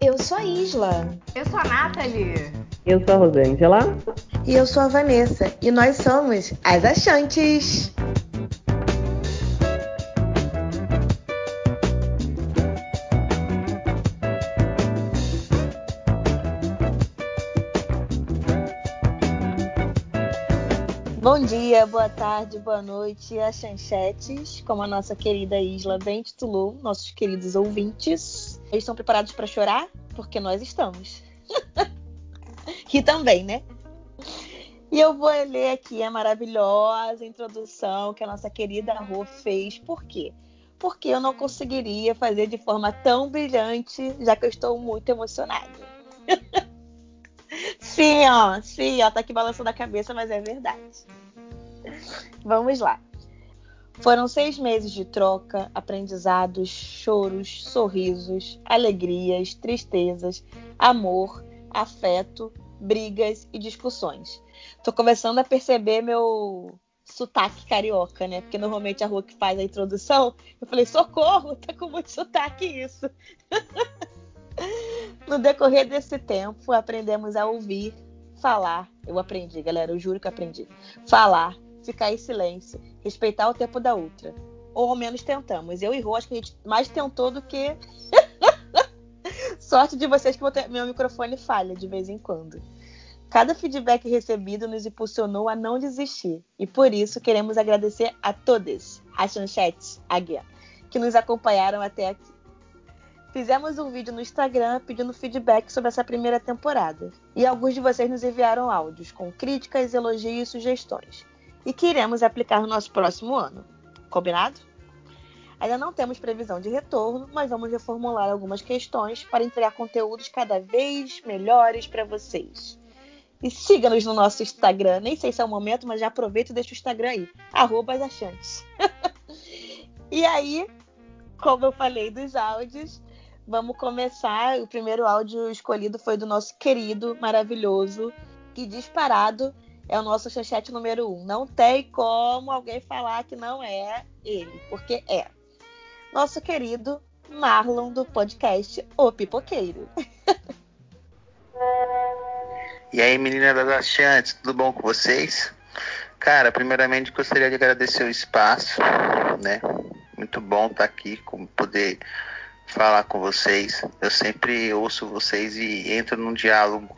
Eu sou a Isla. Eu sou a Nathalie. Eu sou a Rosângela. E eu sou a Vanessa. E nós somos as Achantes. Bom dia, boa tarde, boa noite, Achanchetes, como a nossa querida Isla bem titulou, nossos queridos ouvintes. Eles estão preparados para chorar? Porque nós estamos. e também, né? E eu vou ler aqui a maravilhosa introdução que a nossa querida Rô fez. Por quê? Porque eu não conseguiria fazer de forma tão brilhante, já que eu estou muito emocionada. sim, ó, sim, ó, tá aqui balançando a cabeça, mas é verdade. Vamos lá. Foram seis meses de troca, aprendizados, choros, sorrisos, alegrias, tristezas, amor, afeto, brigas e discussões. Tô começando a perceber meu sotaque carioca, né? Porque normalmente a rua que faz a introdução, eu falei, socorro, tá com muito sotaque isso. no decorrer desse tempo, aprendemos a ouvir, falar. Eu aprendi, galera, eu juro que aprendi. Falar, ficar em silêncio, respeitar o tempo da outra. Ou ao menos tentamos. Eu e Rô, acho que a gente mais tentou do que. Sorte de vocês que meu microfone falha de vez em quando. Cada feedback recebido nos impulsionou a não desistir. E por isso queremos agradecer a todos, a Chanchete, Guia, que nos acompanharam até aqui. Fizemos um vídeo no Instagram pedindo feedback sobre essa primeira temporada. E alguns de vocês nos enviaram áudios com críticas, elogios e sugestões e que iremos aplicar no nosso próximo ano. Combinado? Ainda não temos previsão de retorno, mas vamos reformular algumas questões para entregar conteúdos cada vez melhores para vocês. E siga-nos no nosso Instagram. Nem sei se é o momento, mas já aproveita e deixa o Instagram aí. Arroba e aí, como eu falei dos áudios, vamos começar. O primeiro áudio escolhido foi do nosso querido, maravilhoso e disparado é o nosso chanchete número um. Não tem como alguém falar que não é ele, porque é. Nosso querido Marlon do podcast O Pipoqueiro. E aí, menina das chantes, tudo bom com vocês? Cara, primeiramente gostaria de agradecer o espaço, né? Muito bom estar aqui, poder falar com vocês. Eu sempre ouço vocês e entro num diálogo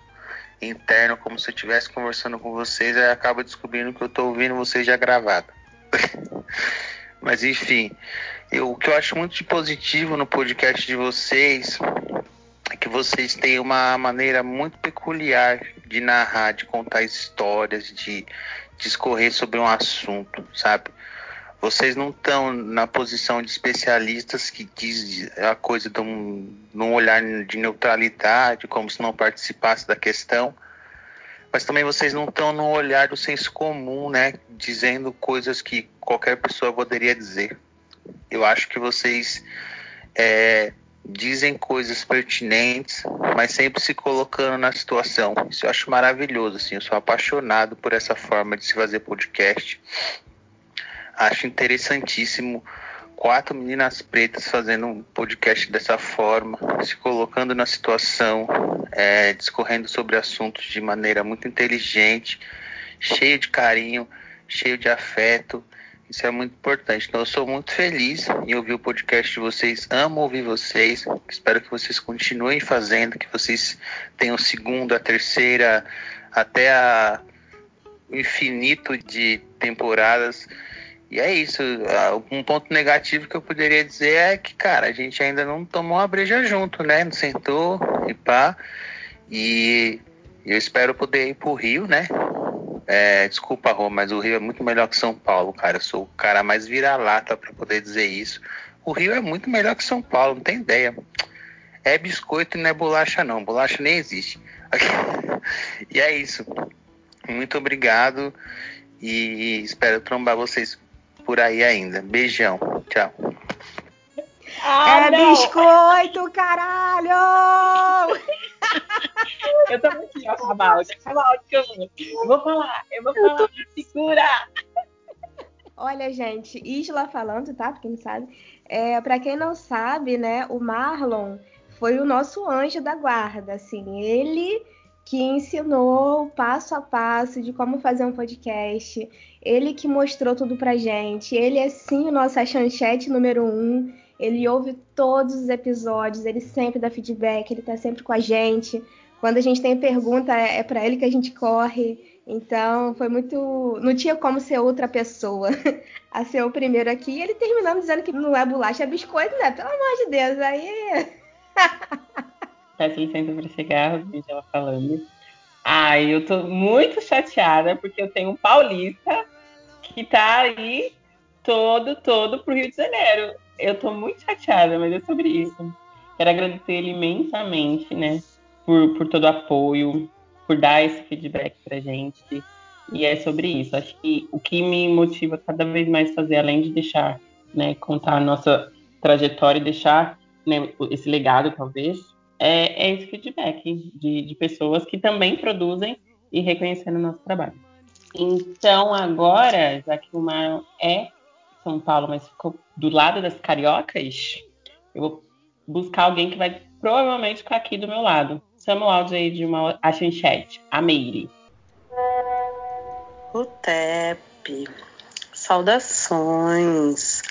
interno, como se eu estivesse conversando com vocês, aí acaba descobrindo que eu estou ouvindo vocês já gravado. Mas enfim, eu, o que eu acho muito de positivo no podcast de vocês é que vocês têm uma maneira muito peculiar de narrar, de contar histórias, de discorrer sobre um assunto, sabe? Vocês não estão na posição de especialistas que diz a coisa de um, num olhar de neutralidade, como se não participasse da questão, mas também vocês não estão no olhar do senso comum, né? Dizendo coisas que qualquer pessoa poderia dizer. Eu acho que vocês é, dizem coisas pertinentes, mas sempre se colocando na situação. Isso eu acho maravilhoso, assim. Eu sou apaixonado por essa forma de se fazer podcast. Acho interessantíssimo quatro meninas pretas fazendo um podcast dessa forma, se colocando na situação, é, discorrendo sobre assuntos de maneira muito inteligente, cheio de carinho, cheio de afeto. Isso é muito importante. Então, eu sou muito feliz em ouvir o podcast de vocês. Amo ouvir vocês. Espero que vocês continuem fazendo, que vocês tenham segunda, terceira, até a, o infinito de temporadas e é isso. Um ponto negativo que eu poderia dizer é que, cara, a gente ainda não tomou uma breja junto, né? Não sentou e pá. E eu espero poder ir pro Rio, né? É, desculpa, Rô, mas o Rio é muito melhor que São Paulo, cara. Eu sou o cara mais vira-lata para poder dizer isso. O Rio é muito melhor que São Paulo, não tem ideia. É biscoito e não é bolacha, não. Bolacha nem existe. e é isso. Muito obrigado e espero trombar vocês por aí ainda. Beijão. Tchau. Ah, é não. biscoito, caralho! eu tô aqui, ó, áudio, acaba áudio que eu vou. Eu vou falar, eu vou falar, tô... segura! Olha, gente, Isla falando, tá? Pra quem não sabe. É, pra quem não sabe, né, o Marlon foi o nosso anjo da guarda, assim, ele que ensinou passo a passo de como fazer um podcast, ele que mostrou tudo pra gente, ele é sim o nosso chanchete número um, ele ouve todos os episódios, ele sempre dá feedback, ele tá sempre com a gente. Quando a gente tem pergunta, é, é para ele que a gente corre. Então, foi muito. Não tinha como ser outra pessoa a ser o primeiro aqui. E ele terminando dizendo que não é bolacha, é biscoito, né? Pelo amor de Deus, aí. Peço licença para cigarro, vídeo ela falando. Ai, eu tô muito chateada porque eu tenho um paulista que tá aí todo, todo pro Rio de Janeiro eu tô muito chateada, mas é sobre isso. Quero agradecer ele imensamente, né? Por, por todo o apoio, por dar esse feedback pra gente. E é sobre isso. Acho que o que me motiva cada vez mais fazer, além de deixar, né, contar a nossa trajetória e deixar né, esse legado, talvez, é, é esse feedback de, de pessoas que também produzem e reconhecendo o nosso trabalho. Então, agora, já que o Mar é São Paulo, mas ficou do lado das cariocas, eu vou buscar alguém que vai provavelmente ficar aqui do meu lado. Chama o áudio aí de uma a chanchete, a Meire. O Tep, saudações,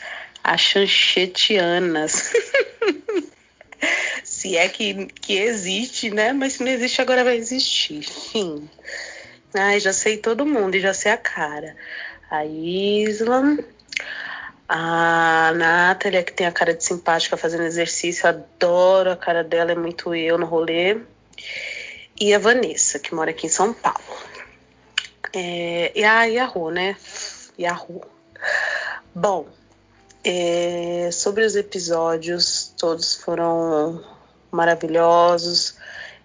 a chanchetianas. se é que, que existe, né? Mas se não existe, agora vai existir. Enfim. Ai, já sei todo mundo e já sei a cara. A Isla, a Nathalie, que tem a cara de simpática fazendo exercício, adoro a cara dela, é muito eu no rolê. E a Vanessa, que mora aqui em São Paulo. É, e a Yahoo, né? Yahoo. Bom, é, sobre os episódios, todos foram maravilhosos,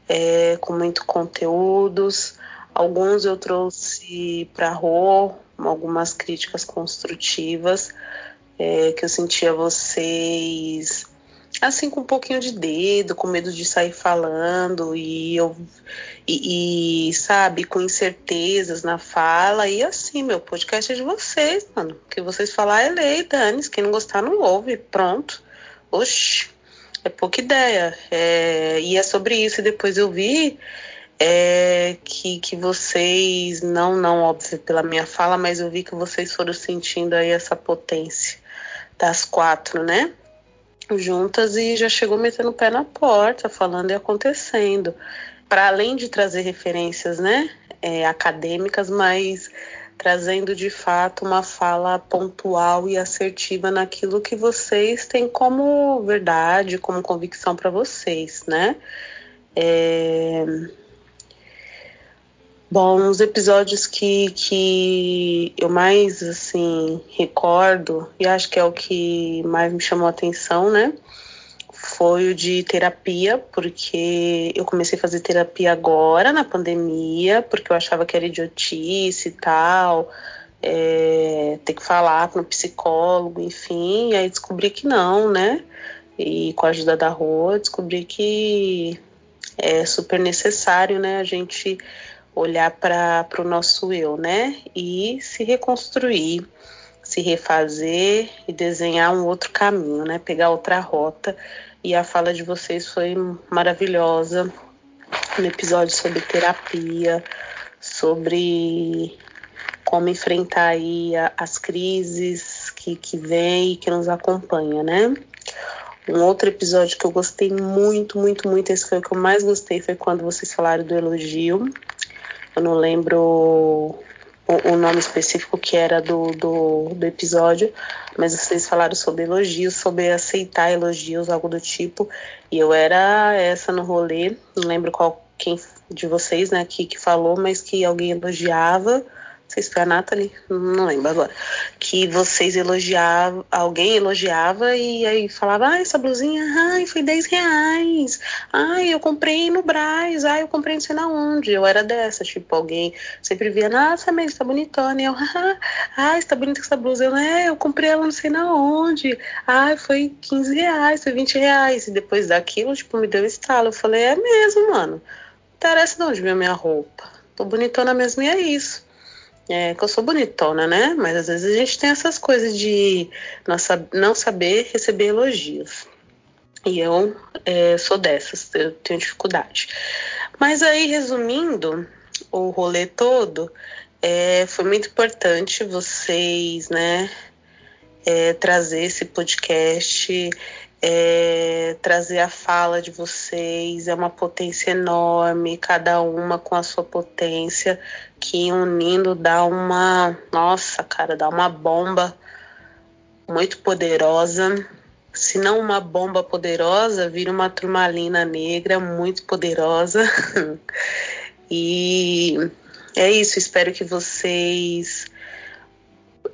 é, com muito conteúdos. Alguns eu trouxe para Rô, algumas críticas construtivas é, que eu sentia vocês assim com um pouquinho de dedo, com medo de sair falando e eu e, e, sabe, com incertezas na fala e assim, meu podcast é de vocês, mano. O que vocês falar é lei, dane quem não gostar não ouve, pronto. Oxi, é pouca ideia. É, e é sobre isso, e depois eu vi é, que, que vocês, não, não óbvio pela minha fala, mas eu vi que vocês foram sentindo aí essa potência das quatro, né? Juntas e já chegou metendo o pé na porta, falando e acontecendo. Para além de trazer referências, né, é, acadêmicas, mas trazendo de fato uma fala pontual e assertiva naquilo que vocês têm como verdade, como convicção para vocês, né? É, Bom, os episódios que, que eu mais assim recordo e acho que é o que mais me chamou a atenção, né? Foi o de terapia, porque eu comecei a fazer terapia agora na pandemia, porque eu achava que era idiotice e tal, é, ter que falar com o psicólogo, enfim, e aí descobri que não, né? E com a ajuda da Rua, descobri que é super necessário, né? A gente olhar para o nosso eu, né? E se reconstruir, se refazer e desenhar um outro caminho, né? Pegar outra rota. E a fala de vocês foi maravilhosa no episódio sobre terapia, sobre como enfrentar aí as crises que, que vem e que nos acompanha, né? Um outro episódio que eu gostei muito, muito, muito, esse foi o que eu mais gostei, foi quando vocês falaram do elogio, eu não lembro o, o nome específico que era do, do, do, episódio, mas vocês falaram sobre elogios, sobre aceitar elogios, algo do tipo, e eu era essa no rolê, não lembro qual quem de vocês, né, que, que falou, mas que alguém elogiava sei se foi a Nathalie, não lembro agora, que vocês elogiavam, alguém elogiava e aí falava, ah, essa blusinha, ai, foi 10 reais, ai, eu comprei no Braz, ai, eu comprei não sei na onde, eu era dessa, tipo, alguém sempre via, nossa, mas tá bonitona, e eu, ah, ai, está bonita essa blusa, eu, é, eu comprei ela não sei na onde, ai, foi 15 reais, foi 20 reais, e depois daquilo, tipo, me deu estalo, eu falei, é mesmo, mano, não interessa de onde veio minha roupa, tô bonitona mesmo e é isso. É, que eu sou bonitona, né? Mas às vezes a gente tem essas coisas de não saber receber elogios. E eu é, sou dessas, eu tenho dificuldade. Mas aí, resumindo o rolê todo, é, foi muito importante vocês, né, é, trazer esse podcast, é, trazer a fala de vocês. É uma potência enorme, cada uma com a sua potência, que unindo dá uma, nossa, cara, dá uma bomba muito poderosa se não uma bomba poderosa, vira uma turmalina negra muito poderosa. e é isso, espero que vocês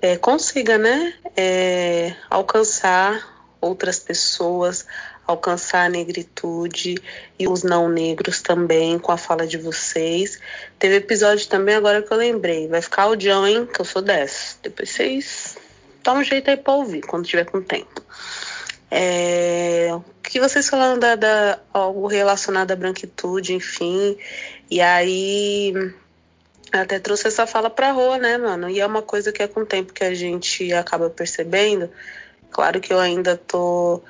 é, consigam, né, é, alcançar outras pessoas, alcançar a negritude e os não negros também com a fala de vocês. Teve episódio também agora que eu lembrei, vai ficar audião, hein, que eu sou dessa. Depois vocês dá um jeito aí pra ouvir quando tiver com tempo. É, o que vocês falaram da, da, algo relacionado à branquitude, enfim. E aí até trouxe essa fala pra rua, né, mano? E é uma coisa que é com o tempo que a gente acaba percebendo. Claro que eu ainda tô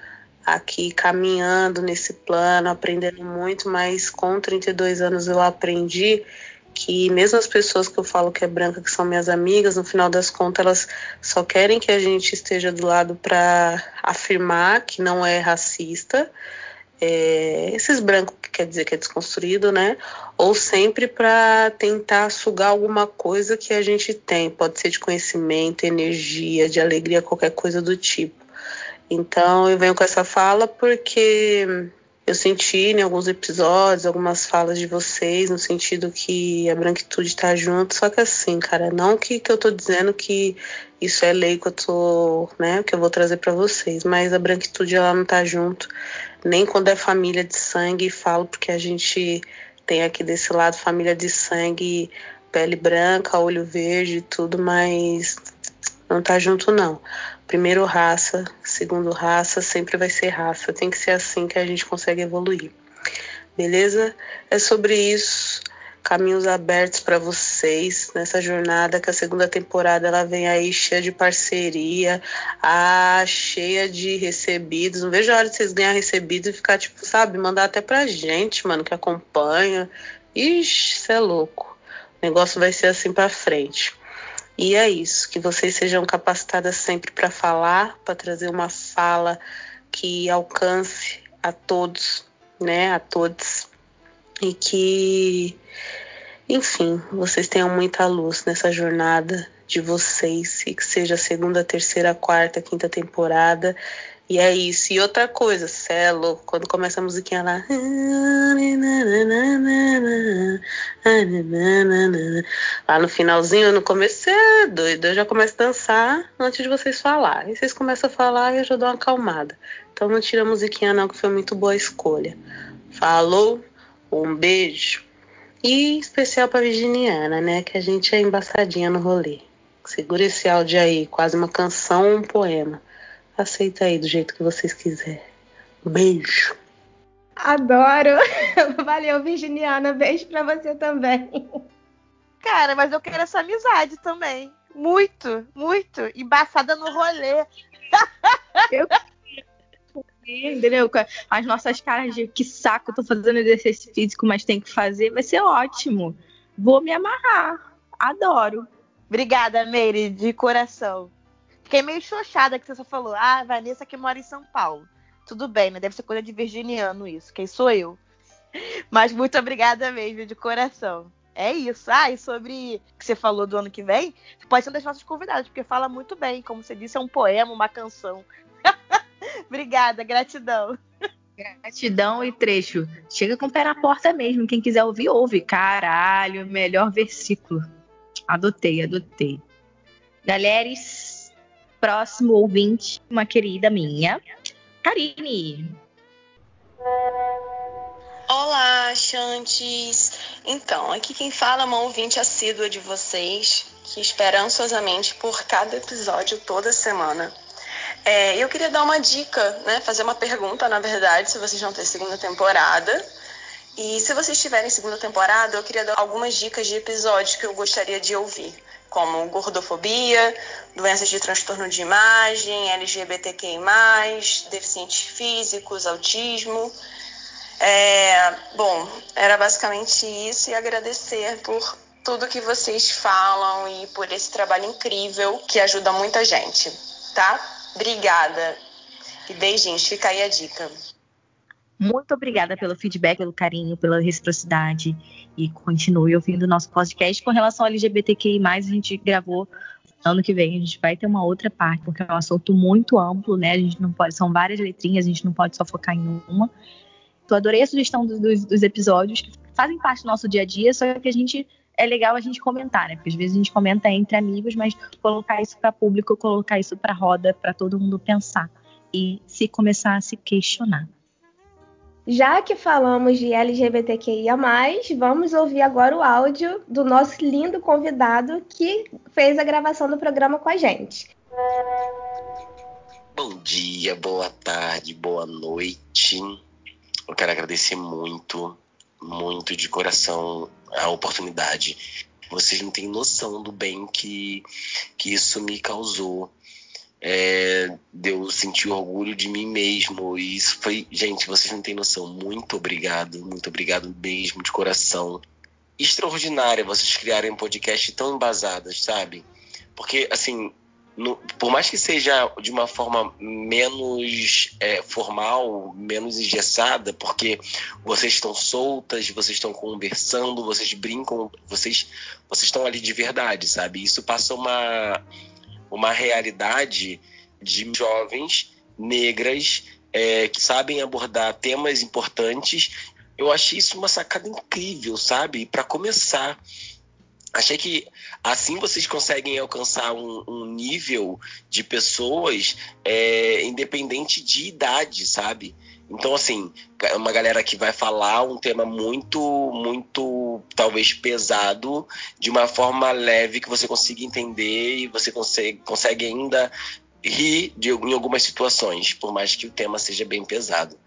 aqui caminhando nesse plano, aprendendo muito, mas com 32 anos eu aprendi que mesmo as pessoas que eu falo que é branca, que são minhas amigas, no final das contas elas só querem que a gente esteja do lado para afirmar que não é racista. É, esses brancos quer dizer que é desconstruído, né? Ou sempre para tentar sugar alguma coisa que a gente tem, pode ser de conhecimento, energia, de alegria, qualquer coisa do tipo. Então eu venho com essa fala porque eu senti em alguns episódios, algumas falas de vocês, no sentido que a branquitude tá junto, só que assim, cara, não que, que eu tô dizendo que isso é lei que eu tô, né, que eu vou trazer para vocês, mas a branquitude ela não tá junto, nem quando é família de sangue, falo porque a gente tem aqui desse lado família de sangue, pele branca, olho verde e tudo, mas não tá junto não. Primeiro raça, segundo raça, sempre vai ser raça. Tem que ser assim que a gente consegue evoluir. Beleza? É sobre isso. Caminhos abertos para vocês nessa jornada que a segunda temporada ela vem aí cheia de parceria, ah, cheia de recebidos. Não vejo a hora de vocês ganhar recebidos e ficar tipo, sabe, mandar até pra gente, mano, que acompanha. Ixi, isso é louco. O negócio vai ser assim para frente. E é isso, que vocês sejam capacitadas sempre para falar, para trazer uma fala que alcance a todos, né, a todos. E que, enfim, vocês tenham muita luz nessa jornada de vocês e que seja a segunda, terceira, quarta, quinta temporada e é isso. E outra coisa, cê é quando começa a musiquinha lá. Lá no finalzinho, no começo, é doido. Eu já começo a dançar antes de vocês falarem. E vocês começam a falar e eu já dou uma acalmada. Então não tira a musiquinha, não, que foi muito boa a escolha. Falou, um beijo. E especial pra Virginiana, né? Que a gente é embaçadinha no rolê. Segura esse áudio aí, quase uma canção ou um poema. Aceita aí do jeito que vocês quiserem. Beijo. Adoro. Valeu, Virginiana. Beijo pra você também. Cara, mas eu quero essa amizade também. Muito, muito. Embaçada no rolê. Eu entendeu? As nossas caras de que saco, tô fazendo exercício físico, mas tem que fazer, vai ser ótimo. Vou me amarrar. Adoro. Obrigada, Meire, de coração. Fiquei meio xoxada que você só falou, ah, Vanessa que mora em São Paulo. Tudo bem, né? Deve ser coisa de virginiano isso. Quem sou eu? Mas muito obrigada mesmo, de coração. É isso. Ah, e sobre o que você falou do ano que vem, pode ser um das nossas convidadas, porque fala muito bem. Como você disse, é um poema, uma canção. obrigada, gratidão. Gratidão e trecho. Chega com o pé na porta mesmo. Quem quiser ouvir, ouve. Caralho, melhor versículo. Adotei, adotei. Galeres, próximo ouvinte, uma querida minha, Karine. Olá, Chantes. Então, aqui quem fala é uma ouvinte assídua de vocês, que espera ansiosamente por cada episódio toda semana. É, eu queria dar uma dica, né? Fazer uma pergunta, na verdade, se vocês vão ter segunda temporada. E se vocês tiverem segunda temporada, eu queria dar algumas dicas de episódios que eu gostaria de ouvir, como gordofobia, doenças de transtorno de imagem, LGBTQI+, deficientes físicos, autismo. É, bom, era basicamente isso e agradecer por tudo que vocês falam e por esse trabalho incrível que ajuda muita gente, tá? Obrigada. E beijinhos, fica aí a dica. Muito obrigada pelo feedback, pelo carinho, pela reciprocidade. E continue ouvindo o nosso podcast. Com relação ao LGBTQI, a gente gravou ano que vem. A gente vai ter uma outra parte, porque é um assunto muito amplo, né? A gente não pode, são várias letrinhas, a gente não pode só focar em uma. Então, adorei a sugestão dos, dos, dos episódios que fazem parte do nosso dia a dia, só que a gente é legal a gente comentar, né? Porque às vezes a gente comenta entre amigos, mas colocar isso para público, colocar isso para roda, para todo mundo pensar e se começar a se questionar. Já que falamos de LGBTQIA, vamos ouvir agora o áudio do nosso lindo convidado que fez a gravação do programa com a gente. Bom dia, boa tarde, boa noite. Eu quero agradecer muito, muito de coração a oportunidade. Vocês não têm noção do bem que, que isso me causou. É, eu sentir orgulho de mim mesmo. E isso foi. Gente, vocês não têm noção. Muito obrigado, muito obrigado mesmo, de coração. Extraordinária vocês criarem um podcast tão embasadas, sabe? Porque, assim, no, por mais que seja de uma forma menos é, formal, menos engessada, porque vocês estão soltas, vocês estão conversando, vocês brincam, vocês, vocês estão ali de verdade, sabe? Isso passa uma, uma realidade de jovens negras é, que sabem abordar temas importantes. Eu achei isso uma sacada incrível, sabe? Para começar achei que assim vocês conseguem alcançar um, um nível de pessoas é, independente de idade, sabe? Então, assim, é uma galera que vai falar um tema muito, muito, talvez pesado, de uma forma leve que você consiga entender e você consegue, consegue ainda rir de, em algumas situações, por mais que o tema seja bem pesado.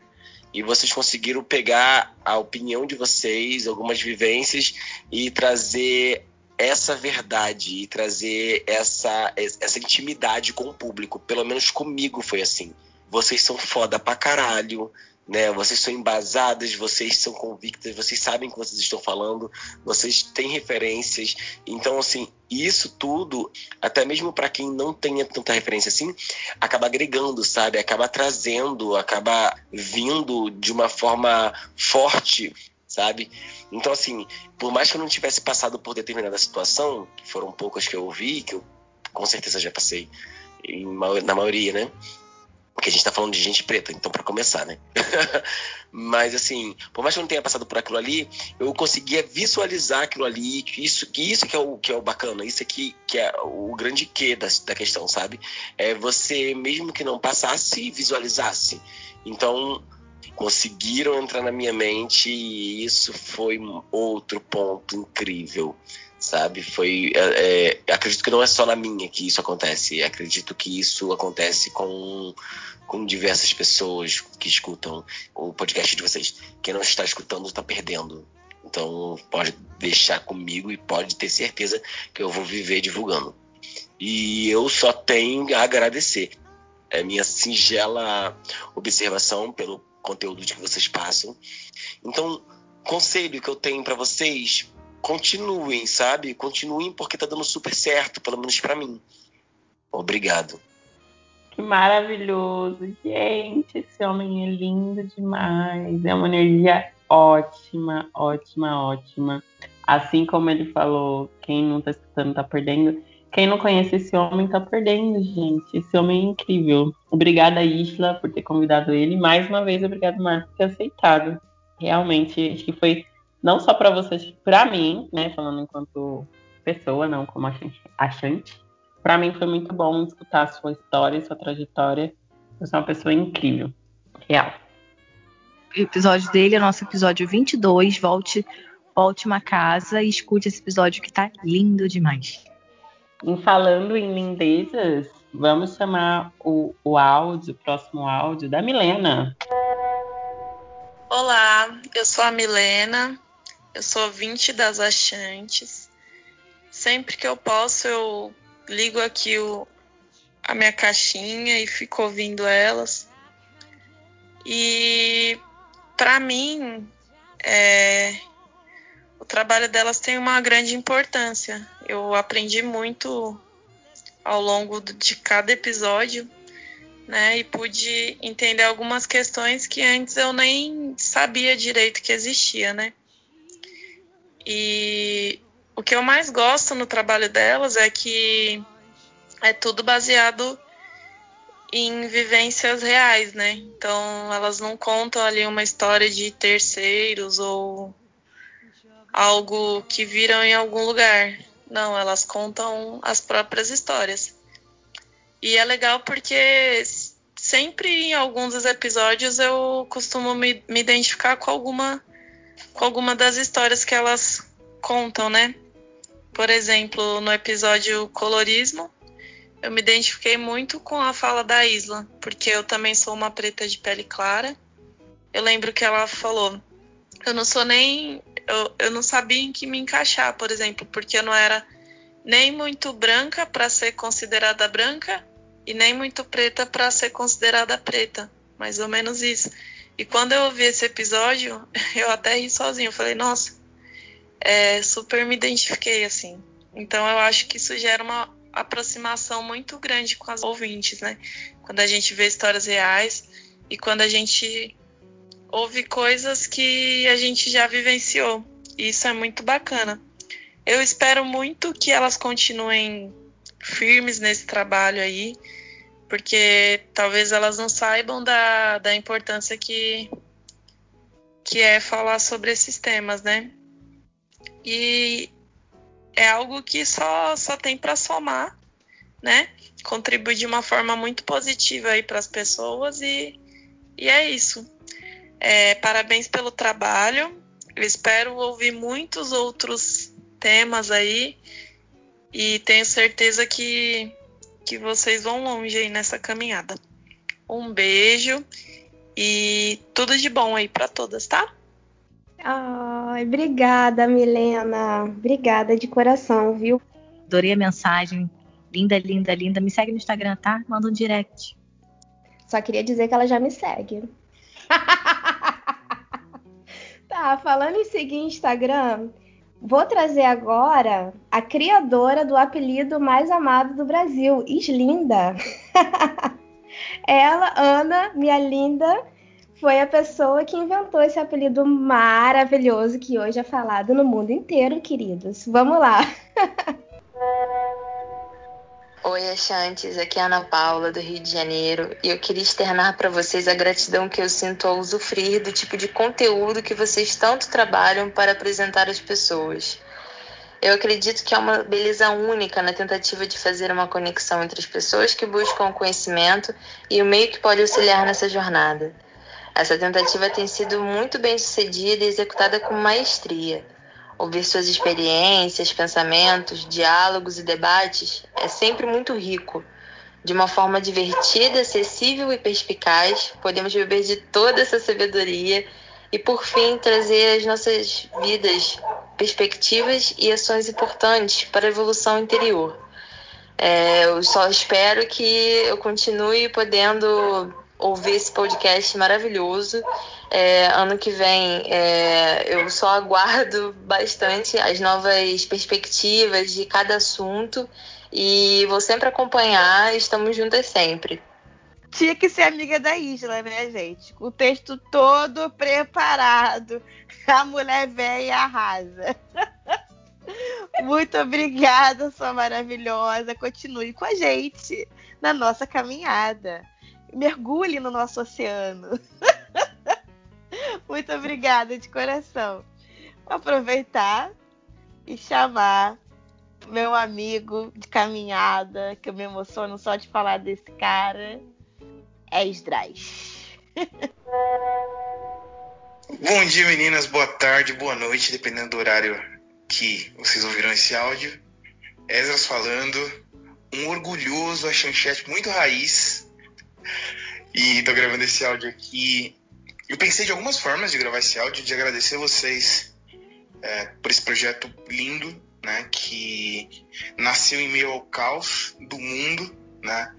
E vocês conseguiram pegar a opinião de vocês, algumas vivências e trazer essa verdade e trazer essa, essa intimidade com o público. Pelo menos comigo foi assim. Vocês são foda pra caralho, né? Vocês são embasadas, vocês são convictas, vocês sabem o que vocês estão falando, vocês têm referências. Então, assim, isso tudo, até mesmo para quem não tenha tanta referência assim, acaba agregando, sabe? Acaba trazendo, acaba vindo de uma forma forte sabe? Então, assim, por mais que eu não tivesse passado por determinada situação, que foram poucas que eu ouvi, que eu com certeza já passei em, na maioria, né? Porque a gente tá falando de gente preta, então para começar, né? Mas assim, por mais que eu não tenha passado por aquilo ali, eu conseguia visualizar aquilo ali, isso que isso que é o que é o bacana, isso aqui que é o grande que da, da questão, sabe? É você mesmo que não passasse, visualizasse. Então, conseguiram entrar na minha mente e isso foi outro ponto incrível, sabe? Foi, é, é, acredito que não é só na minha que isso acontece, acredito que isso acontece com, com diversas pessoas que escutam o podcast de vocês. Quem não está escutando está perdendo. Então pode deixar comigo e pode ter certeza que eu vou viver divulgando. E eu só tenho a agradecer. É minha singela observação pelo conteúdo que vocês passam. Então, conselho que eu tenho para vocês, continuem, sabe? Continuem porque tá dando super certo, pelo menos para mim. Obrigado. Que maravilhoso, gente. Esse homem é lindo demais. É uma energia ótima, ótima, ótima. Assim como ele falou, quem não tá escutando tá perdendo. Quem não conhece esse homem tá perdendo, gente. Esse homem é incrível. Obrigada, Isla, por ter convidado ele. Mais uma vez, obrigado, Marcos, por ter aceitado. Realmente, acho que foi não só para vocês, para mim, né, falando enquanto pessoa, não como achante. Para mim foi muito bom escutar a sua história, sua trajetória. Você é uma pessoa incrível. Real. O episódio dele é nosso episódio 22. Volte, volte uma casa e escute esse episódio que tá lindo demais. Em falando em lindezas, vamos chamar o, o áudio, o próximo áudio da Milena. Olá, eu sou a Milena, eu sou 20 das Achantes. Sempre que eu posso, eu ligo aqui o, a minha caixinha e fico ouvindo elas. E para mim, é, o trabalho delas tem uma grande importância. Eu aprendi muito ao longo de cada episódio, né? E pude entender algumas questões que antes eu nem sabia direito que existia, né? E o que eu mais gosto no trabalho delas é que é tudo baseado em vivências reais, né? Então elas não contam ali uma história de terceiros ou algo que viram em algum lugar. Não, elas contam as próprias histórias. E é legal porque sempre em alguns dos episódios eu costumo me, me identificar com alguma com alguma das histórias que elas contam, né? Por exemplo, no episódio Colorismo, eu me identifiquei muito com a fala da Isla, porque eu também sou uma preta de pele clara. Eu lembro que ela falou: eu não sou nem. Eu, eu não sabia em que me encaixar, por exemplo, porque eu não era nem muito branca para ser considerada branca e nem muito preta para ser considerada preta. Mais ou menos isso. E quando eu ouvi esse episódio, eu até ri sozinho. Eu falei, nossa, é, super me identifiquei assim. Então eu acho que isso gera uma aproximação muito grande com as ouvintes, né? Quando a gente vê histórias reais e quando a gente ouve coisas que a gente já vivenciou. E isso é muito bacana. Eu espero muito que elas continuem firmes nesse trabalho aí porque talvez elas não saibam da, da importância que, que é falar sobre esses temas, né? E é algo que só, só tem para somar, né? Contribui de uma forma muito positiva aí para as pessoas e, e é isso. É, parabéns pelo trabalho. Eu espero ouvir muitos outros temas aí e tenho certeza que que vocês vão longe aí nessa caminhada. Um beijo e tudo de bom aí para todas, tá? Ai, obrigada, Milena. Obrigada de coração, viu? Adorei a mensagem. Linda, linda, linda. Me segue no Instagram, tá? Manda um direct. Só queria dizer que ela já me segue. tá, falando em seguir Instagram, Vou trazer agora a criadora do apelido mais amado do Brasil, Islinda. Ela, Ana, minha linda, foi a pessoa que inventou esse apelido maravilhoso que hoje é falado no mundo inteiro, queridos. Vamos lá. Oi, achantes, aqui é Ana Paula, do Rio de Janeiro, e eu queria externar para vocês a gratidão que eu sinto ao usufruir do tipo de conteúdo que vocês tanto trabalham para apresentar às pessoas. Eu acredito que é uma beleza única na tentativa de fazer uma conexão entre as pessoas que buscam conhecimento e o meio que pode auxiliar nessa jornada. Essa tentativa tem sido muito bem sucedida e executada com maestria. Ouvir suas experiências, pensamentos, diálogos e debates é sempre muito rico. De uma forma divertida, acessível e perspicaz, podemos beber de toda essa sabedoria e, por fim, trazer às nossas vidas perspectivas e ações importantes para a evolução interior. É, eu só espero que eu continue podendo ouvir esse podcast maravilhoso. É, ano que vem é, eu só aguardo bastante as novas perspectivas de cada assunto e vou sempre acompanhar. Estamos juntas sempre. Tinha que ser amiga da Isla, né, gente? O texto todo preparado. A mulher velha arrasa. Muito obrigada, sua maravilhosa. Continue com a gente na nossa caminhada mergulhe no nosso oceano. Muito obrigada de coração. Vou aproveitar e chamar meu amigo de caminhada, que eu me emociono só de falar desse cara, Esdras. Bom dia, meninas. Boa tarde, boa noite, dependendo do horário que vocês ouviram esse áudio. Esdras falando, um orgulhoso a chanchete muito raiz, e tô gravando esse áudio aqui eu pensei de algumas formas de gravar esse áudio, de agradecer vocês é, por esse projeto lindo, né, que nasceu em meio ao caos do mundo, né,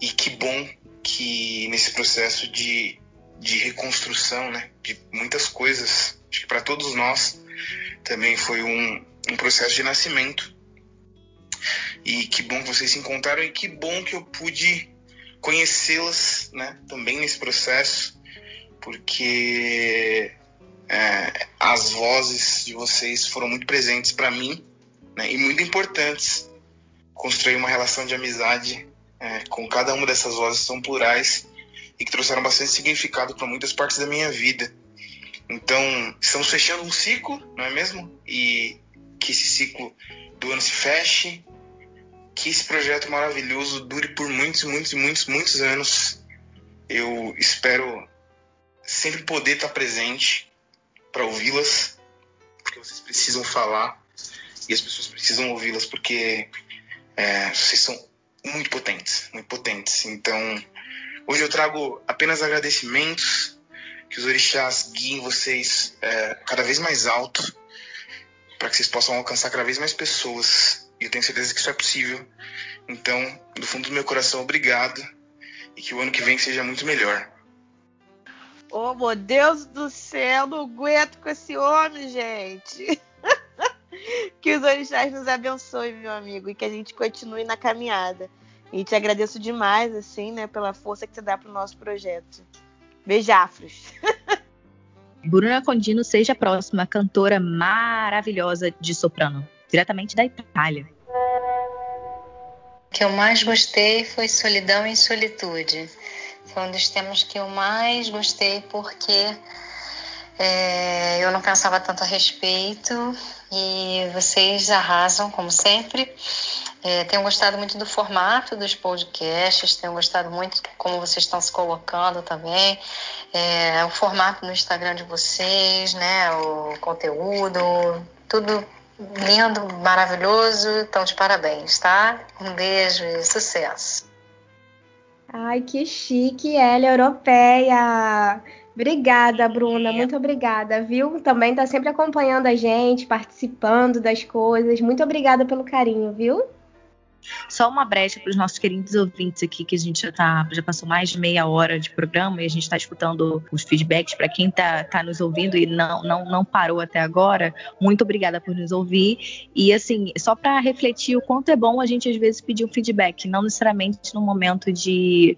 e que bom que nesse processo de, de reconstrução, né, de muitas coisas, acho que para todos nós também foi um, um processo de nascimento. E que bom que vocês se encontraram e que bom que eu pude conhecê-las, né, também nesse processo, porque é, as vozes de vocês foram muito presentes para mim né, e muito importantes. Construir uma relação de amizade é, com cada uma dessas vozes são plurais e que trouxeram bastante significado para muitas partes da minha vida. Então, estamos fechando um ciclo, não é mesmo? E que esse ciclo do ano se feche, que esse projeto maravilhoso dure por muitos, muitos, muitos, muitos anos. Eu espero sempre poder estar presente para ouvi-las, porque vocês precisam falar e as pessoas precisam ouvi-las, porque é, vocês são muito potentes, muito potentes. Então, hoje eu trago apenas agradecimentos, que os orixás guiem vocês é, cada vez mais alto, para que vocês possam alcançar cada vez mais pessoas. E eu tenho certeza que isso é possível. Então, do fundo do meu coração, obrigado. E que o ano que vem seja muito melhor. Oh, meu Deus do céu, não aguento com esse homem, gente. que os orixás nos abençoem, meu amigo, e que a gente continue na caminhada. E te agradeço demais, assim, né, pela força que você dá pro nosso projeto. Beijafros. Bruna Condino seja a próxima cantora maravilhosa de soprano, diretamente da Itália. O que eu mais gostei foi Solidão em Solitude. Foi um dos temas que eu mais gostei porque é, eu não pensava tanto a respeito e vocês arrasam, como sempre. É, tenho gostado muito do formato dos podcasts, tenho gostado muito como vocês estão se colocando também, é, o formato no Instagram de vocês, né, o conteúdo, tudo lindo, maravilhoso. Então, de parabéns, tá? Um beijo e sucesso. Ai, que chique, ela é europeia. Obrigada, Bruna, muito obrigada, viu? Também tá sempre acompanhando a gente, participando das coisas. Muito obrigada pelo carinho, viu? Só uma brecha para os nossos queridos ouvintes aqui, que a gente já, tá, já passou mais de meia hora de programa e a gente está escutando os feedbacks. Para quem está tá nos ouvindo e não, não, não parou até agora, muito obrigada por nos ouvir. E assim, só para refletir o quanto é bom a gente às vezes pedir um feedback, não necessariamente no momento de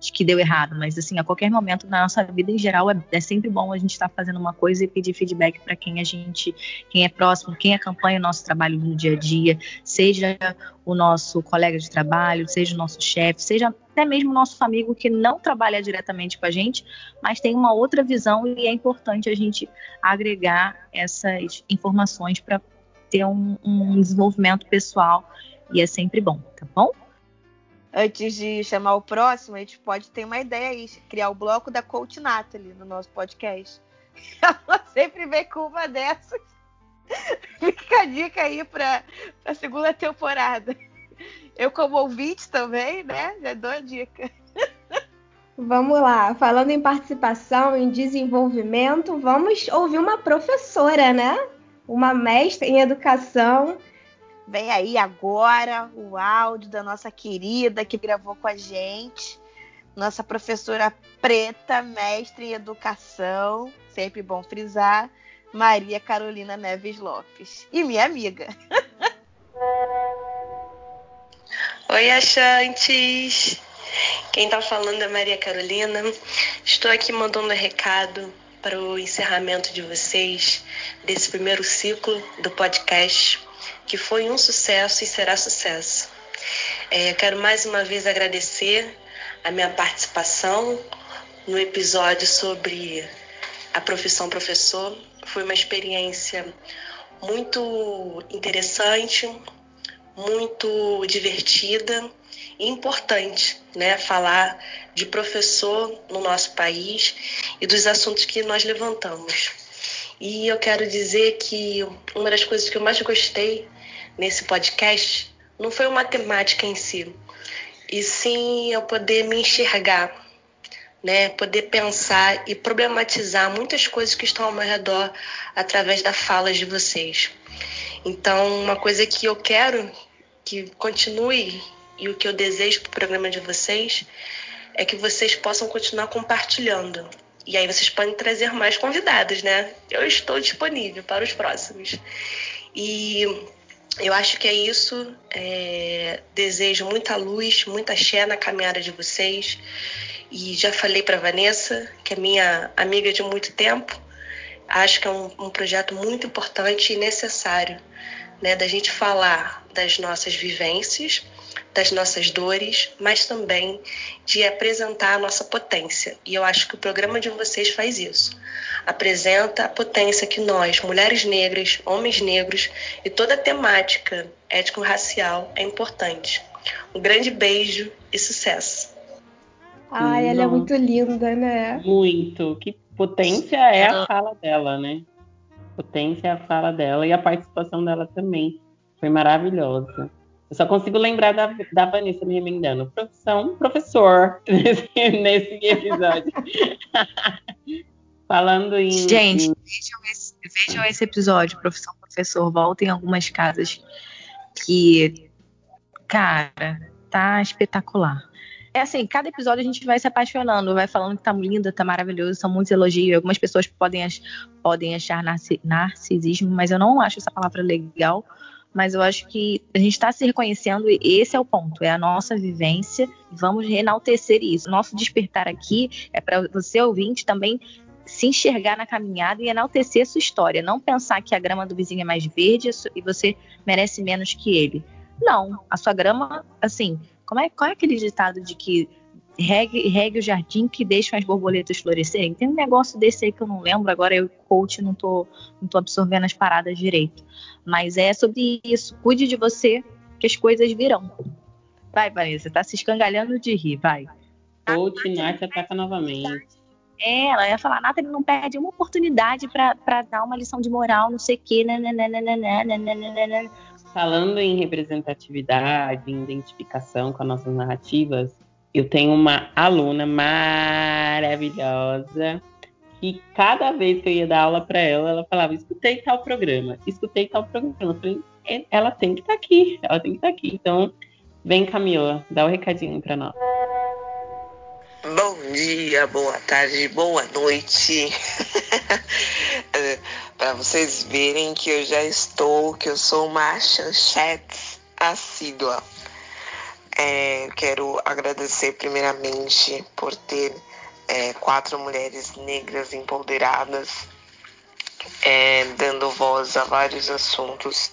de que deu errado, mas assim, a qualquer momento na nossa vida em geral é, é sempre bom a gente estar tá fazendo uma coisa e pedir feedback para quem a gente, quem é próximo, quem acompanha o nosso trabalho no dia a dia, seja o nosso colega de trabalho, seja o nosso chefe, seja até mesmo o nosso amigo que não trabalha diretamente com a gente, mas tem uma outra visão e é importante a gente agregar essas informações para ter um, um desenvolvimento pessoal e é sempre bom, tá bom? Antes de chamar o próximo, a gente pode ter uma ideia aí, criar o bloco da Coach Natalie no nosso podcast. Ela sempre vem com uma dessas. Fica a dica aí para a segunda temporada. Eu, como ouvinte também, né? Já dou a dica. Vamos lá, falando em participação, em desenvolvimento, vamos ouvir uma professora, né? Uma mestra em educação Vem aí agora o áudio da nossa querida que gravou com a gente, nossa professora preta, mestre em educação, sempre bom frisar, Maria Carolina Neves Lopes. E minha amiga. Oi, achantes! Quem está falando é Maria Carolina. Estou aqui mandando um recado para o encerramento de vocês desse primeiro ciclo do podcast que foi um sucesso e será sucesso. É, quero mais uma vez agradecer a minha participação no episódio sobre a profissão professor. Foi uma experiência muito interessante, muito divertida e importante, né? Falar de professor no nosso país e dos assuntos que nós levantamos. E eu quero dizer que uma das coisas que eu mais gostei nesse podcast não foi uma temática em si, e sim eu poder me enxergar né, poder pensar e problematizar muitas coisas que estão ao meu redor através das falas de vocês. Então, uma coisa que eu quero que continue e o que eu desejo para o programa de vocês é que vocês possam continuar compartilhando. E aí vocês podem trazer mais convidados, né? Eu estou disponível para os próximos. E eu acho que é isso. É... Desejo muita luz, muita ché na caminhada de vocês. E já falei para Vanessa, que é minha amiga de muito tempo, acho que é um, um projeto muito importante e necessário, né, da gente falar das nossas vivências, das nossas dores, mas também de apresentar a nossa potência. E eu acho que o programa de vocês faz isso. Apresenta a potência que nós, mulheres negras, homens negros e toda a temática étnico-racial é importante. Um grande beijo e sucesso! Ai, ela é muito linda, né? Muito. Que potência é a fala dela, né? Potência é a fala dela e a participação dela também. Foi maravilhosa. Eu só consigo lembrar da, da Vanessa me remendando. Profissão, professor, nesse, nesse episódio. Falando em. Gente. Vejam, esse, vejam esse episódio, profissão professor. Voltem em algumas casas que, cara, tá espetacular. É assim, cada episódio a gente vai se apaixonando, vai falando que tá linda, tá maravilhoso, são muitos elogios. Algumas pessoas podem, ach podem achar narci narcisismo, mas eu não acho essa palavra legal. Mas eu acho que a gente está se reconhecendo e esse é o ponto, é a nossa vivência. Vamos enaltecer isso. Nosso despertar aqui é para você ouvinte também se enxergar na caminhada e enaltecer a sua história. Não pensar que a grama do vizinho é mais verde e você merece menos que ele. Não, a sua grama, assim, como é, qual é aquele ditado de que regue, regue o jardim que deixa as borboletas florescerem? Tem um negócio desse aí que eu não lembro, agora eu, coach, não tô, não tô absorvendo as paradas direito. Mas é sobre isso. Cuide de você, que as coisas virão. Vai, Vanessa, tá se escangalhando de rir, vai. Coach, Nath ataca novamente. É, ela ia falar, Nathalie não perde uma oportunidade para dar uma lição de moral, não sei o quê, Falando em representatividade, em identificação com as nossas narrativas, eu tenho uma aluna maravilhosa que cada vez que eu ia dar aula para ela, ela falava: escutei tal programa, escutei tal programa. Eu falei: ela tem que estar tá aqui, ela tem que estar tá aqui. Então, vem, Camila, dá o um recadinho para nós. Dia, boa tarde, boa noite. para vocês verem que eu já estou, que eu sou uma chanchete assídua. É, quero agradecer primeiramente por ter é, quatro mulheres negras empoderadas, é, dando voz a vários assuntos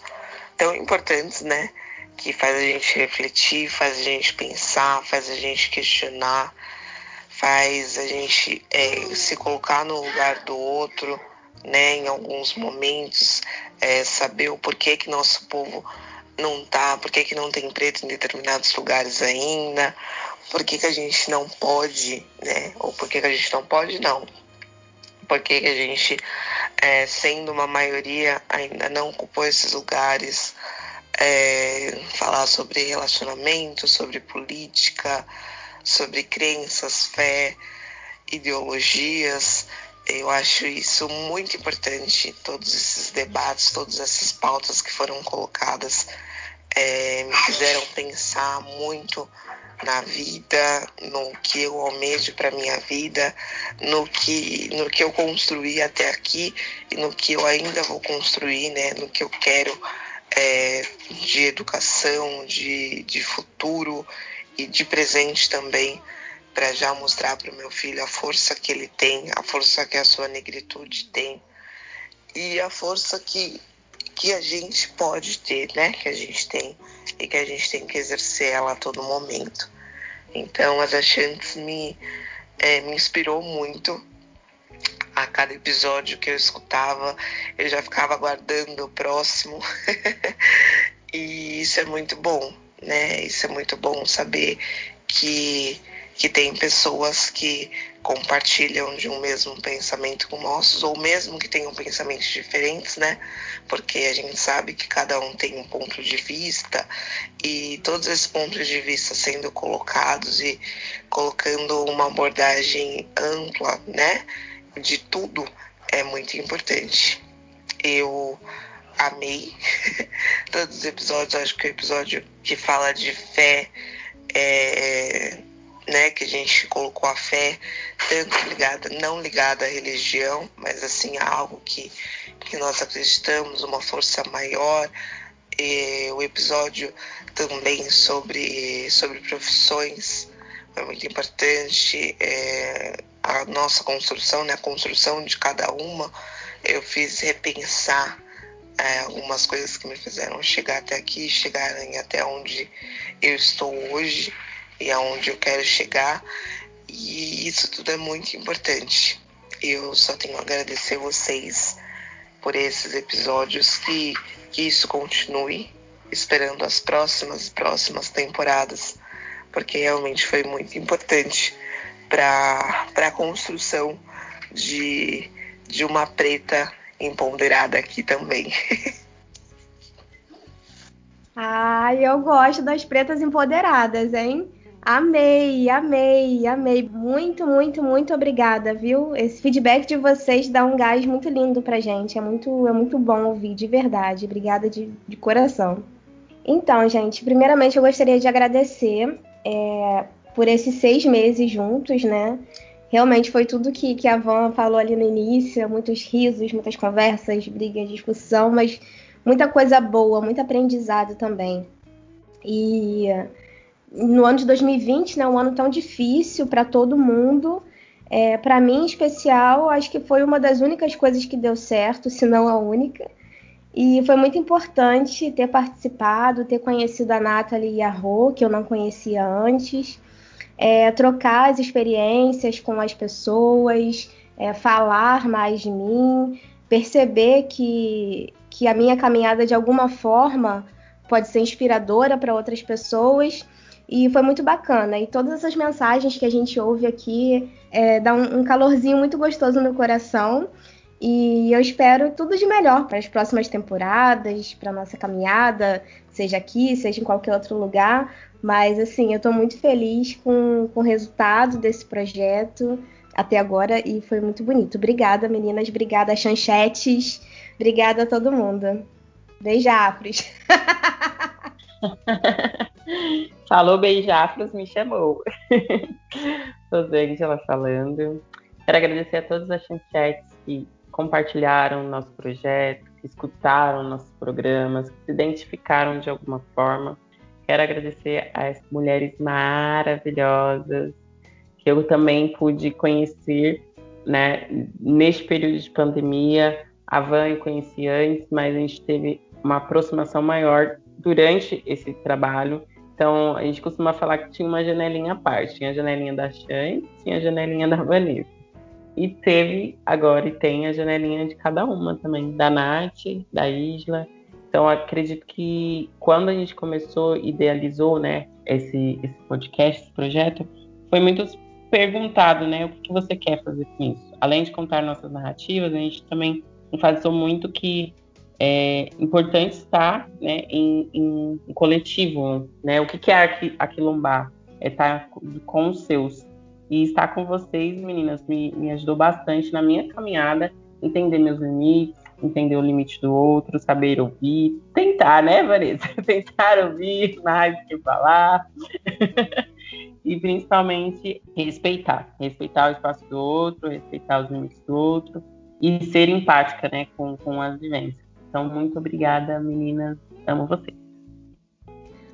tão importantes, né? Que faz a gente refletir, faz a gente pensar, faz a gente questionar, faz a gente é, se colocar no lugar do outro né, em alguns momentos, é, saber o porquê que nosso povo não tá, porquê que não tem preto em determinados lugares ainda, por que, a gente não pode, né, ou por que, a gente não pode, não, por que, que a gente, é, sendo uma maioria, ainda não ocupou esses lugares, é, falar sobre relacionamento, sobre política, sobre crenças, fé, ideologias, eu acho isso muito importante, todos esses debates, todas essas pautas que foram colocadas é, me fizeram pensar muito na vida, no que eu almejo para minha vida, no que, no que eu construí até aqui e no que eu ainda vou construir, né? No que eu quero é, de educação, de, de futuro e de presente também para já mostrar para o meu filho a força que ele tem, a força que a sua negritude tem e a força que, que a gente pode ter, né? Que a gente tem e que a gente tem que exercer ela a todo momento. Então, as Achantes me, é, me inspirou muito. A cada episódio que eu escutava, eu já ficava aguardando o próximo. e isso é muito bom, né? Isso é muito bom saber que que tem pessoas que compartilham de um mesmo pensamento com nossos, ou mesmo que tenham pensamentos diferentes, né? Porque a gente sabe que cada um tem um ponto de vista e todos esses pontos de vista sendo colocados e colocando uma abordagem ampla, né? De tudo é muito importante. Eu amei todos os episódios, acho que o episódio que fala de fé é, né, que a gente colocou a fé tanto ligada, não ligada à religião, mas assim a algo que, que nós acreditamos, uma força maior. E o episódio também sobre, sobre profissões foi muito importante. É, a nossa construção, né, a construção de cada uma, eu fiz repensar é, algumas coisas que me fizeram chegar até aqui, chegarem até onde eu estou hoje e aonde eu quero chegar. E isso tudo é muito importante. Eu só tenho a agradecer vocês por esses episódios, que, que isso continue, esperando as próximas próximas temporadas, porque realmente foi muito importante para a construção de, de uma preta empoderada aqui também. Ai, eu gosto das pretas empoderadas, hein? Amei, amei, amei. Muito, muito, muito obrigada, viu? Esse feedback de vocês dá um gás muito lindo pra gente. É muito, é muito bom ouvir, de verdade. Obrigada de, de coração. Então, gente, primeiramente eu gostaria de agradecer é, por esses seis meses juntos, né? Realmente foi tudo que, que a Van falou ali no início: muitos risos, muitas conversas, brigas, discussão, mas muita coisa boa, muito aprendizado também. E no ano de 2020, né, um ano tão difícil para todo mundo. É, para mim, em especial, acho que foi uma das únicas coisas que deu certo, se não a única. E foi muito importante ter participado, ter conhecido a Nathalie e a Rô, que eu não conhecia antes, é, trocar as experiências com as pessoas, é, falar mais de mim, perceber que, que a minha caminhada, de alguma forma, pode ser inspiradora para outras pessoas e foi muito bacana. E todas essas mensagens que a gente ouve aqui é, dá um, um calorzinho muito gostoso no coração. E eu espero tudo de melhor para as próximas temporadas, para nossa caminhada, seja aqui, seja em qualquer outro lugar. Mas assim, eu estou muito feliz com, com o resultado desse projeto até agora e foi muito bonito. Obrigada, meninas. Obrigada, chanchetes. Obrigada a todo mundo. Beijafros. Falou beijafros, me chamou. Rosângela falando. Quero agradecer a todos as chanchets que compartilharam o nosso projeto, que escutaram nossos programas, que se identificaram de alguma forma. Quero agradecer às mulheres maravilhosas que eu também pude conhecer né, neste período de pandemia. A Van eu conheci antes, mas a gente teve uma aproximação maior durante esse trabalho. Então, a gente costuma falar que tinha uma janelinha à parte. Tinha a janelinha da Chan, tinha a janelinha da Vanessa. E teve, agora, e tem a janelinha de cada uma também, da Nath, da Isla. Então, acredito que quando a gente começou, idealizou, né, esse, esse podcast, esse projeto, foi muito perguntado, né, o que você quer fazer com isso? Além de contar nossas narrativas, a gente também enfatizou muito que é importante estar né, em, em, coletivo. Né? O que, que é aquilombar? É estar com os seus. E estar com vocês, meninas, me, me ajudou bastante na minha caminhada, entender meus limites, entender o limite do outro, saber ouvir, tentar, né, Vanessa? tentar ouvir mais que falar. e principalmente respeitar. Respeitar o espaço do outro, respeitar os limites do outro e ser empática, né, com, com as vivências. Então, muito obrigada, meninas. Amo vocês.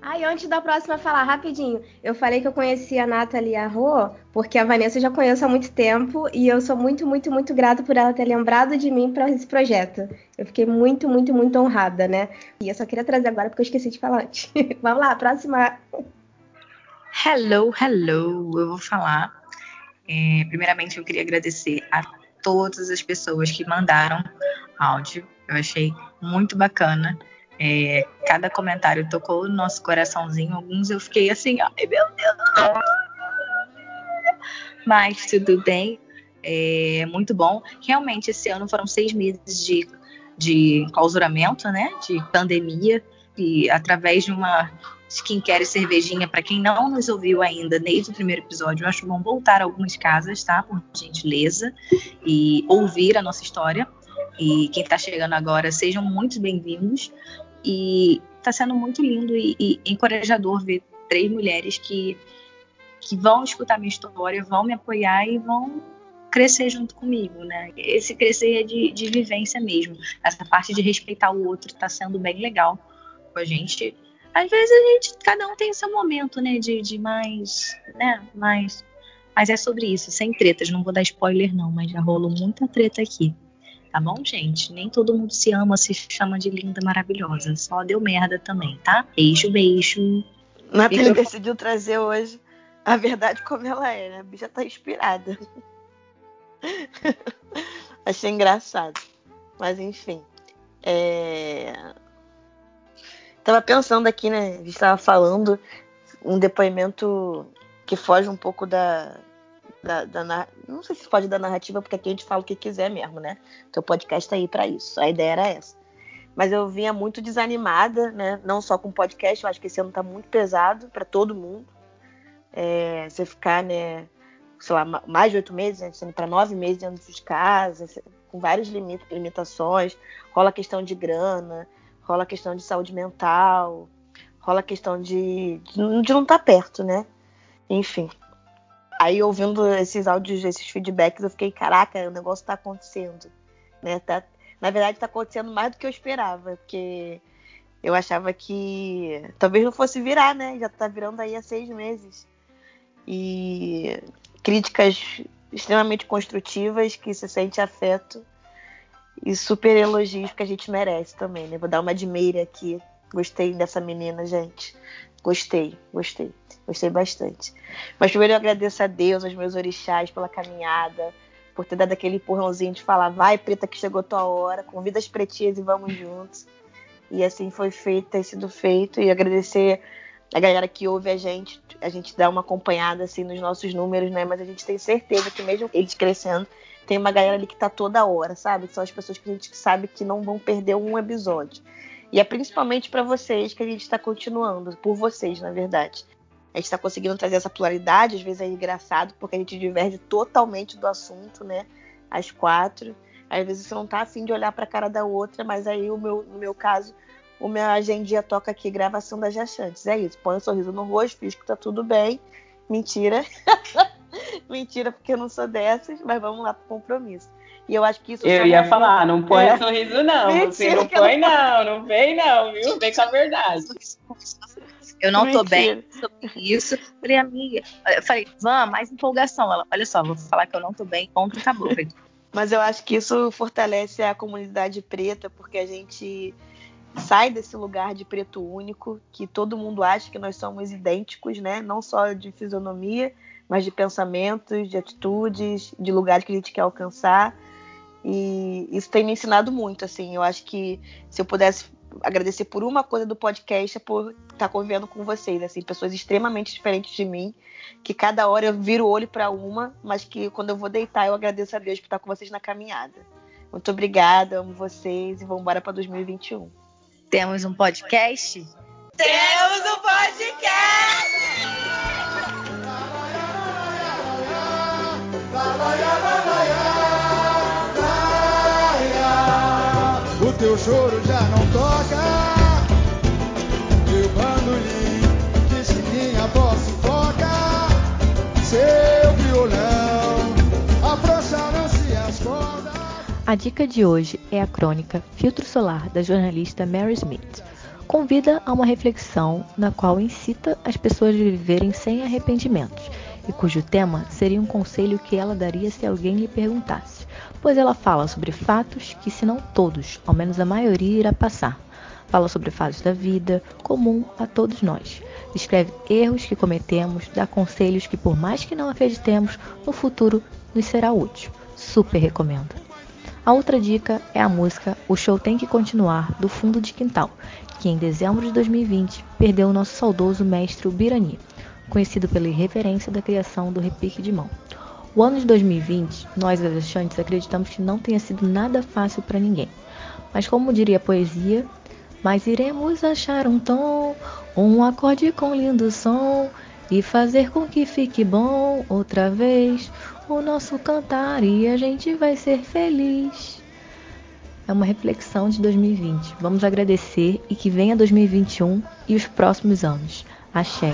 Ai, antes da próxima falar, rapidinho. Eu falei que eu conhecia a Nathalie Arro, porque a Vanessa eu já conheço há muito tempo e eu sou muito, muito, muito grata por ela ter lembrado de mim para esse projeto. Eu fiquei muito, muito, muito honrada, né? E eu só queria trazer agora porque eu esqueci de falar antes. Vamos lá, próxima. Hello, hello. Eu vou falar. É, primeiramente, eu queria agradecer a todas as pessoas que mandaram áudio eu achei muito bacana. É, cada comentário tocou no nosso coraçãozinho. Alguns eu fiquei assim, ai meu Deus. mas tudo bem. É muito bom. Realmente, esse ano foram seis meses de, de clausuramento, né? De pandemia. E através de uma skincare e cervejinha, para quem não nos ouviu ainda desde o primeiro episódio, eu acho bom voltar a algumas casas, tá? Por gentileza. E ouvir a nossa história. E quem está chegando agora, sejam muito bem-vindos. E está sendo muito lindo e, e encorajador ver três mulheres que, que vão escutar minha história, vão me apoiar e vão crescer junto comigo, né? Esse crescer é de, de vivência mesmo. Essa parte de respeitar o outro está sendo bem legal com a gente. Às vezes a gente, cada um tem seu momento, né? De, de mais, né? Mais, mas é sobre isso, sem tretas. Não vou dar spoiler não, mas já rolou muita treta aqui. Tá bom, gente? Nem todo mundo se ama, se chama de linda, maravilhosa. Só deu merda também, tá? Beijo, beijo. Nathalie decidiu trazer hoje a verdade como ela é, né? A bicha tá inspirada. Achei engraçado. Mas enfim. É... Tava pensando aqui, né? A gente tava falando um depoimento que foge um pouco da, da, da, não sei se pode da narrativa, porque aqui a gente fala o que quiser mesmo, né? Teu podcast tá aí para isso. A ideia era essa. Mas eu vinha muito desanimada, né? Não só com o podcast, eu acho que esse ano tá muito pesado para todo mundo. É, você ficar, né? Sei lá, mais de oito meses, né? Sendo para nove meses dentro de casa, com várias limitações. Rola a questão de grana, rola a questão de saúde mental, rola a questão de, de não estar tá perto, né? Enfim, Aí ouvindo esses áudios, esses feedbacks, eu fiquei, caraca, o negócio tá acontecendo. Né? Tá, na verdade, tá acontecendo mais do que eu esperava, porque eu achava que talvez não fosse virar, né? Já tá virando aí há seis meses. E críticas extremamente construtivas, que se sente afeto. E super elogios que a gente merece também, né? Vou dar uma de meira aqui. Gostei dessa menina, gente. Gostei, gostei. Gostei bastante. Mas primeiro eu agradeço a Deus, aos meus orixás pela caminhada, por ter dado aquele empurrãozinho de falar, vai preta que chegou tua hora, convida as pretinhas e vamos juntos. E assim foi feito, tem sido feito. E agradecer a galera que ouve a gente, a gente dá uma acompanhada assim nos nossos números, né? Mas a gente tem certeza que mesmo eles crescendo, tem uma galera ali que tá toda hora, sabe? São as pessoas que a gente sabe que não vão perder um episódio. E é principalmente para vocês que a gente está continuando, por vocês, na verdade a gente está conseguindo trazer essa pluralidade, às vezes é engraçado, porque a gente diverge totalmente do assunto, né? As quatro. Às vezes você não tá afim de olhar para a cara da outra, mas aí o meu, no meu caso, o meu agendia toca aqui gravação das Jachantes. É isso. Põe um sorriso no rosto, fiz que tá tudo bem. Mentira. Mentira, porque eu não sou dessas, mas vamos lá pro compromisso. E eu acho que isso. Eu ia falar, não põe é. sorriso, não. Mentira, você não põe, não, não vem, não, viu? Vem com a verdade. Eu não Mentira. tô bem sobre isso. Falei, amiga, eu falei, Van, mais empolgação. Ela, olha só, vou falar que eu não tô bem, ponto, acabou. Mas eu acho que isso fortalece a comunidade preta, porque a gente sai desse lugar de preto único, que todo mundo acha que nós somos idênticos, né? Não só de fisionomia, mas de pensamentos, de atitudes, de lugares que a gente quer alcançar. E isso tem me ensinado muito, assim. Eu acho que se eu pudesse agradecer por uma coisa do podcast é por estar tá convivendo com vocês, assim, pessoas extremamente diferentes de mim, que cada hora eu viro o olho para uma, mas que quando eu vou deitar eu agradeço a Deus por estar com vocês na caminhada. Muito obrigada, amo vocês e vamos embora para 2021. Temos um podcast? Temos um podcast! Teu choro já não toca. Meu bandolim minha voz. Seu violão, afrouxaram-se as cordas. A dica de hoje é a crônica Filtro Solar da jornalista Mary Smith. Convida a uma reflexão na qual incita as pessoas a viverem sem arrependimentos e cujo tema seria um conselho que ela daria se alguém lhe perguntasse pois ela fala sobre fatos que, se não todos, ao menos a maioria irá passar. Fala sobre fatos da vida, comum a todos nós. Descreve erros que cometemos, dá conselhos que, por mais que não acreditemos, no futuro nos será útil. Super recomendo. A outra dica é a música O Show Tem Que Continuar, do Fundo de Quintal, que em dezembro de 2020 perdeu o nosso saudoso mestre Birani, conhecido pela irreverência da criação do repique de mão. O ano de 2020, nós, achantes, acreditamos que não tenha sido nada fácil para ninguém. Mas como diria a poesia, mas iremos achar um tom, um acorde com lindo som e fazer com que fique bom outra vez o nosso cantar e a gente vai ser feliz. É uma reflexão de 2020. Vamos agradecer e que venha 2021 e os próximos anos. Axé.